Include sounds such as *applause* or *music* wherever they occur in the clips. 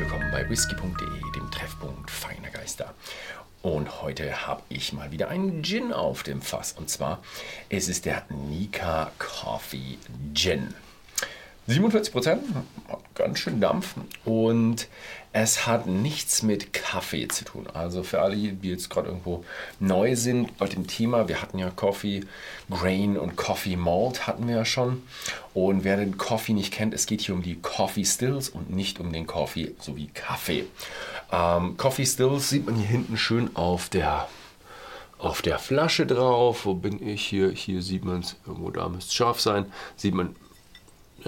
willkommen bei whisky.de, dem Treffpunkt feiner Geister. Und heute habe ich mal wieder einen Gin auf dem Fass. Und zwar es ist der Nika Coffee Gin. 47 Prozent, ganz schön Dampf. Und es hat nichts mit Kaffee zu tun. Also für alle, die jetzt gerade irgendwo neu sind bei dem Thema, wir hatten ja Coffee Grain und Coffee Malt hatten wir ja schon. Und wer den Coffee nicht kennt, es geht hier um die Coffee Stills und nicht um den Coffee sowie Kaffee. Ähm, Coffee Stills sieht man hier hinten schön auf der auf der Flasche drauf. Wo bin ich hier? Hier sieht man es, irgendwo da müsste es scharf sein. Sieht man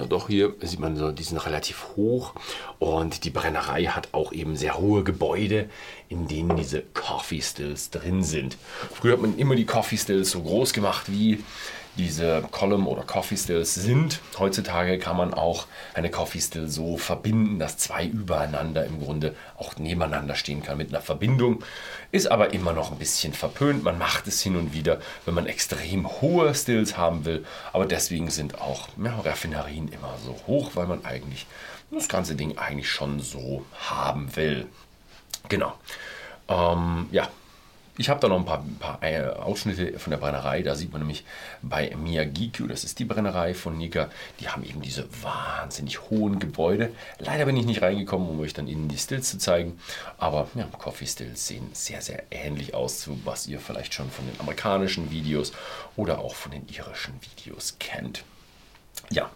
ja, doch hier sieht man so, die sind relativ hoch und die Brennerei hat auch eben sehr hohe Gebäude, in denen diese Coffee Stills drin sind. Früher hat man immer die Coffee Stills so groß gemacht wie diese Column oder Coffee Stills sind. Heutzutage kann man auch eine Coffee Still so verbinden, dass zwei übereinander im Grunde auch nebeneinander stehen kann mit einer Verbindung. Ist aber immer noch ein bisschen verpönt. Man macht es hin und wieder, wenn man extrem hohe Stills haben will. Aber deswegen sind auch ja, Raffinerien immer so hoch, weil man eigentlich das ganze Ding eigentlich schon so haben will. Genau. Ähm, ja, ich habe da noch ein paar, ein paar, äh, Ausschnitte von der Brennerei. Da sieht man nämlich bei Miyagiku, das ist die Brennerei von Nika, die haben eben diese wahnsinnig hohen Gebäude. Leider bin ich nicht reingekommen, um euch dann innen die Stills zu zeigen. Aber ja, Coffee Stills sehen sehr, sehr ähnlich aus zu was ihr vielleicht schon von den amerikanischen Videos oder auch von den irischen Videos kennt. Ja,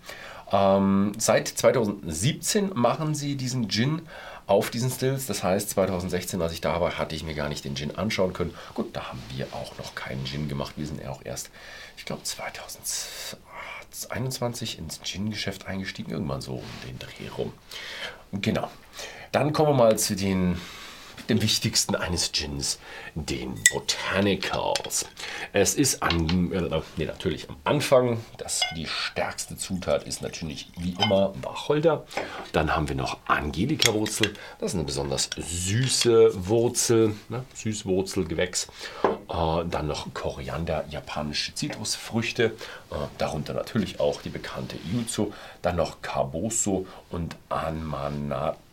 ähm, seit 2017 machen sie diesen Gin auf diesen Stills. Das heißt, 2016, als ich da war, hatte ich mir gar nicht den Gin anschauen können. Gut, da haben wir auch noch keinen Gin gemacht. Wir sind ja auch erst, ich glaube, 2021 ins Gin-Geschäft eingestiegen. Irgendwann so um den Dreh rum. Genau. Dann kommen wir mal zu den dem wichtigsten eines Gins, den Botanicals. Es ist an, äh, nee, natürlich am Anfang, das, die stärkste Zutat ist natürlich wie immer Wacholder. Dann haben wir noch Angelika-Wurzel, das ist eine besonders süße Wurzel, ne? Süßwurzelgewächs. Äh, dann noch Koriander, japanische Zitrusfrüchte, äh, darunter natürlich auch die bekannte Yuzu. Dann noch Kaboso und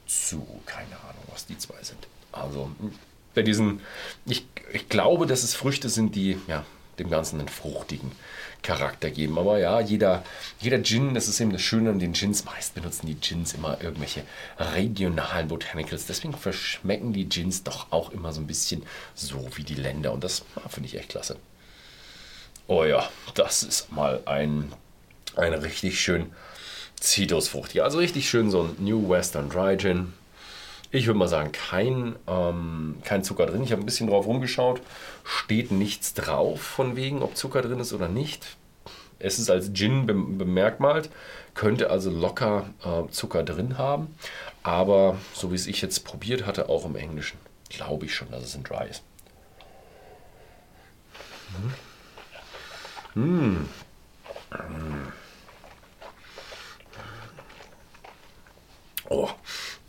Anmanatsu, keine Ahnung, was die zwei sind. Also bei diesen, ich, ich glaube, dass es Früchte sind, die ja, dem Ganzen einen fruchtigen Charakter geben. Aber ja, jeder, jeder Gin, das ist eben das Schöne an den Gins, meist benutzen die Gins immer irgendwelche regionalen Botanicals. Deswegen verschmecken die Gins doch auch immer so ein bisschen so wie die Länder. Und das ja, finde ich echt klasse. Oh ja, das ist mal ein, ein richtig schön Zitrusfrucht. Ja, also richtig schön so ein New Western Dry Gin ich würde mal sagen, kein, ähm, kein Zucker drin. Ich habe ein bisschen drauf rumgeschaut. Steht nichts drauf, von wegen, ob Zucker drin ist oder nicht. Es ist als Gin bemerkmalt, könnte also locker äh, Zucker drin haben. Aber so wie es ich jetzt probiert hatte, auch im Englischen, glaube ich schon, dass es ein Dry ist. Mmh. Mmh. Oh,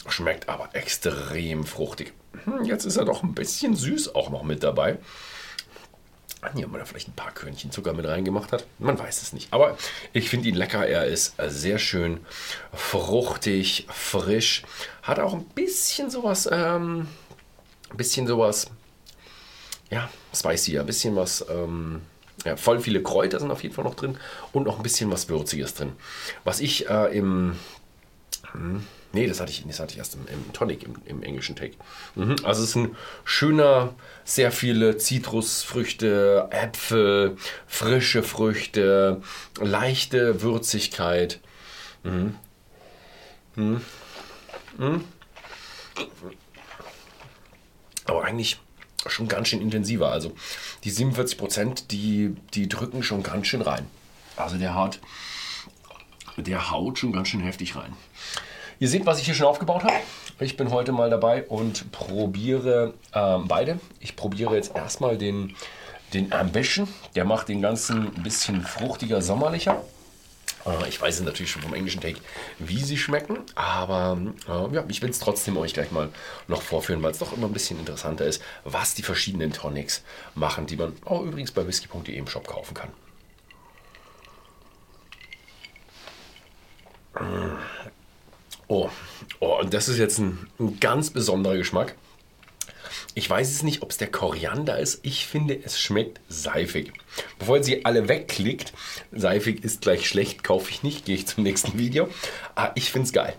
Schmeckt aber extrem fruchtig. Hm, jetzt ist er doch ein bisschen süß auch noch mit dabei. Hier, man da vielleicht ein paar Körnchen Zucker mit reingemacht hat. Man weiß es nicht. Aber ich finde ihn lecker. Er ist sehr schön fruchtig, frisch. Hat auch ein bisschen sowas, ähm, ein bisschen sowas, ja, spicy, ein bisschen was, ähm, ja, voll viele Kräuter sind auf jeden Fall noch drin und noch ein bisschen was Würziges drin. Was ich äh, im, hm, Nee, das hatte ich, das hatte ich erst im, im Tonic, im, im, englischen Take. Mhm. Also es ist ein schöner, sehr viele Zitrusfrüchte, Äpfel, frische Früchte, leichte Würzigkeit. Mhm. Mhm. mhm. Aber eigentlich schon ganz schön intensiver. Also die 47 Prozent, die, die drücken schon ganz schön rein. Also der haut, der haut schon ganz schön heftig rein. Ihr seht, was ich hier schon aufgebaut habe. Ich bin heute mal dabei und probiere ähm, beide. Ich probiere jetzt erstmal den, den Ambition. Der macht den ganzen ein bisschen fruchtiger, sommerlicher. Äh, ich weiß natürlich schon vom englischen Take, wie sie schmecken, aber äh, ja, ich will es trotzdem euch gleich mal noch vorführen, weil es doch immer ein bisschen interessanter ist, was die verschiedenen Tonics machen, die man auch übrigens bei whisky.de im Shop kaufen kann. Oh, oh, und das ist jetzt ein, ein ganz besonderer Geschmack. Ich weiß es nicht, ob es der Koriander ist. Ich finde, es schmeckt seifig. Bevor sie alle wegklickt, seifig ist gleich schlecht, kaufe ich nicht, gehe ich zum nächsten *laughs* Video. Ah, ich finde es geil.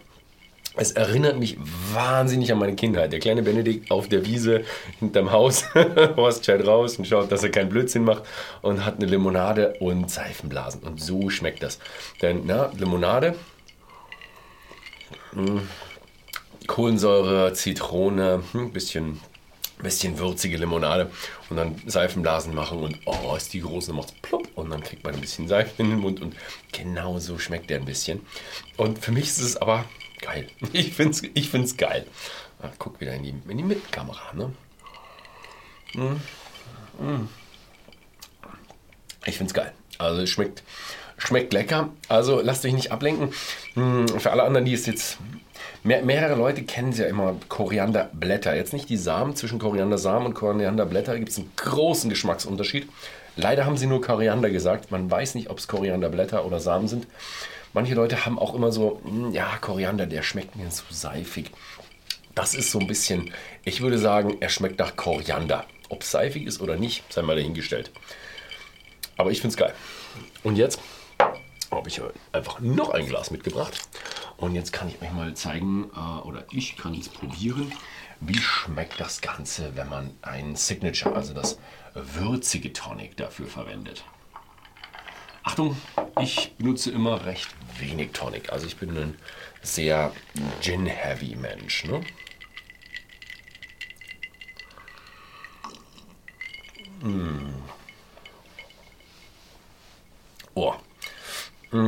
Es erinnert mich wahnsinnig an meine Kindheit. Der kleine Benedikt auf der Wiese hinterm Haus, *laughs* Horst schaut raus und schaut, dass er keinen Blödsinn macht und hat eine Limonade und Seifenblasen. Und so schmeckt das. Denn na, Limonade, Kohlensäure, Zitrone, ein hm, bisschen bisschen würzige Limonade und dann Seifenblasen machen und oh, ist die groß, dann macht plopp und dann kriegt man ein bisschen Seife in den Mund und genau so schmeckt der ein bisschen. Und für mich ist es aber geil. *laughs* Ich finde es ich find's geil. Ach, guck wieder in die, in die Mittelkamera. Ne? Mm. Ich finde es geil. Also es schmeckt, schmeckt lecker. Also lasst euch nicht ablenken. Mm, für alle anderen, die es jetzt Mehr, mehrere Leute kennen ja immer Korianderblätter. Jetzt nicht die Samen. Zwischen Koriandersamen und Korianderblätter gibt es einen großen Geschmacksunterschied. Leider haben sie nur Koriander gesagt. Man weiß nicht, ob es Korianderblätter oder Samen sind. Manche Leute haben auch immer so, hm, ja, Koriander, der schmeckt mir zu seifig. Das ist so ein bisschen, ich würde sagen, er schmeckt nach Koriander. Ob es seifig ist oder nicht, sei mal dahingestellt. Aber ich finde es geil. Und jetzt habe ich einfach noch ein Glas mitgebracht. Und jetzt kann ich euch mal zeigen, äh, oder ich kann es probieren, wie schmeckt das Ganze, wenn man ein Signature, also das würzige Tonic dafür verwendet. Achtung, ich benutze immer recht wenig Tonic. Also ich bin ein sehr Gin-heavy Mensch. Ne? Mm. Oh,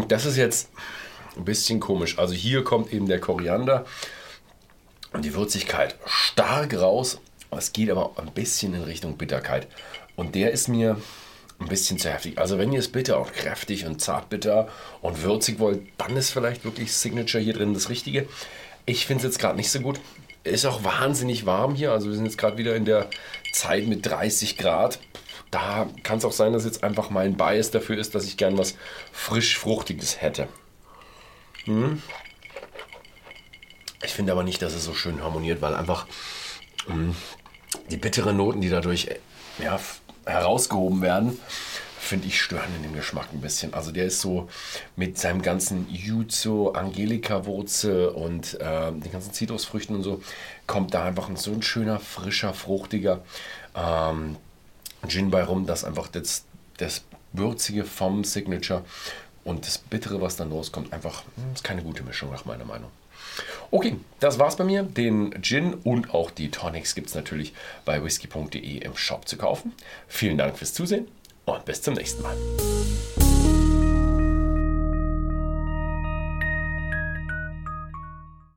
das ist jetzt ein bisschen komisch. Also hier kommt eben der Koriander und die Würzigkeit stark raus. Es geht aber ein bisschen in Richtung Bitterkeit. Und der ist mir ein bisschen zu heftig. Also wenn ihr es bitter und kräftig und zartbitter und würzig wollt, dann ist vielleicht wirklich Signature hier drin das Richtige. Ich finde es jetzt gerade nicht so gut. Ist auch wahnsinnig warm hier. Also wir sind jetzt gerade wieder in der Zeit mit 30 Grad. Da kann es auch sein, dass jetzt einfach mein Bias dafür ist, dass ich gern was frisch Fruchtiges hätte. Hm. Ich finde aber nicht, dass es so schön harmoniert, weil einfach hm, die bitteren Noten, die dadurch ja, herausgehoben werden, finde ich stören in dem Geschmack ein bisschen. Also der ist so mit seinem ganzen Yuzu, Angelika-Wurzel und äh, den ganzen Zitrusfrüchten und so, kommt da einfach so ein schöner, frischer, fruchtiger ähm, Gin bei rum, das einfach das, das Würzige vom Signature und das Bittere, was dann rauskommt, einfach hm, ist keine gute Mischung nach meiner Meinung. Okay, das war's bei mir. Den Gin und auch die Tonics gibt es natürlich bei whisky.de im Shop zu kaufen. Vielen Dank fürs Zusehen und bis zum nächsten Mal.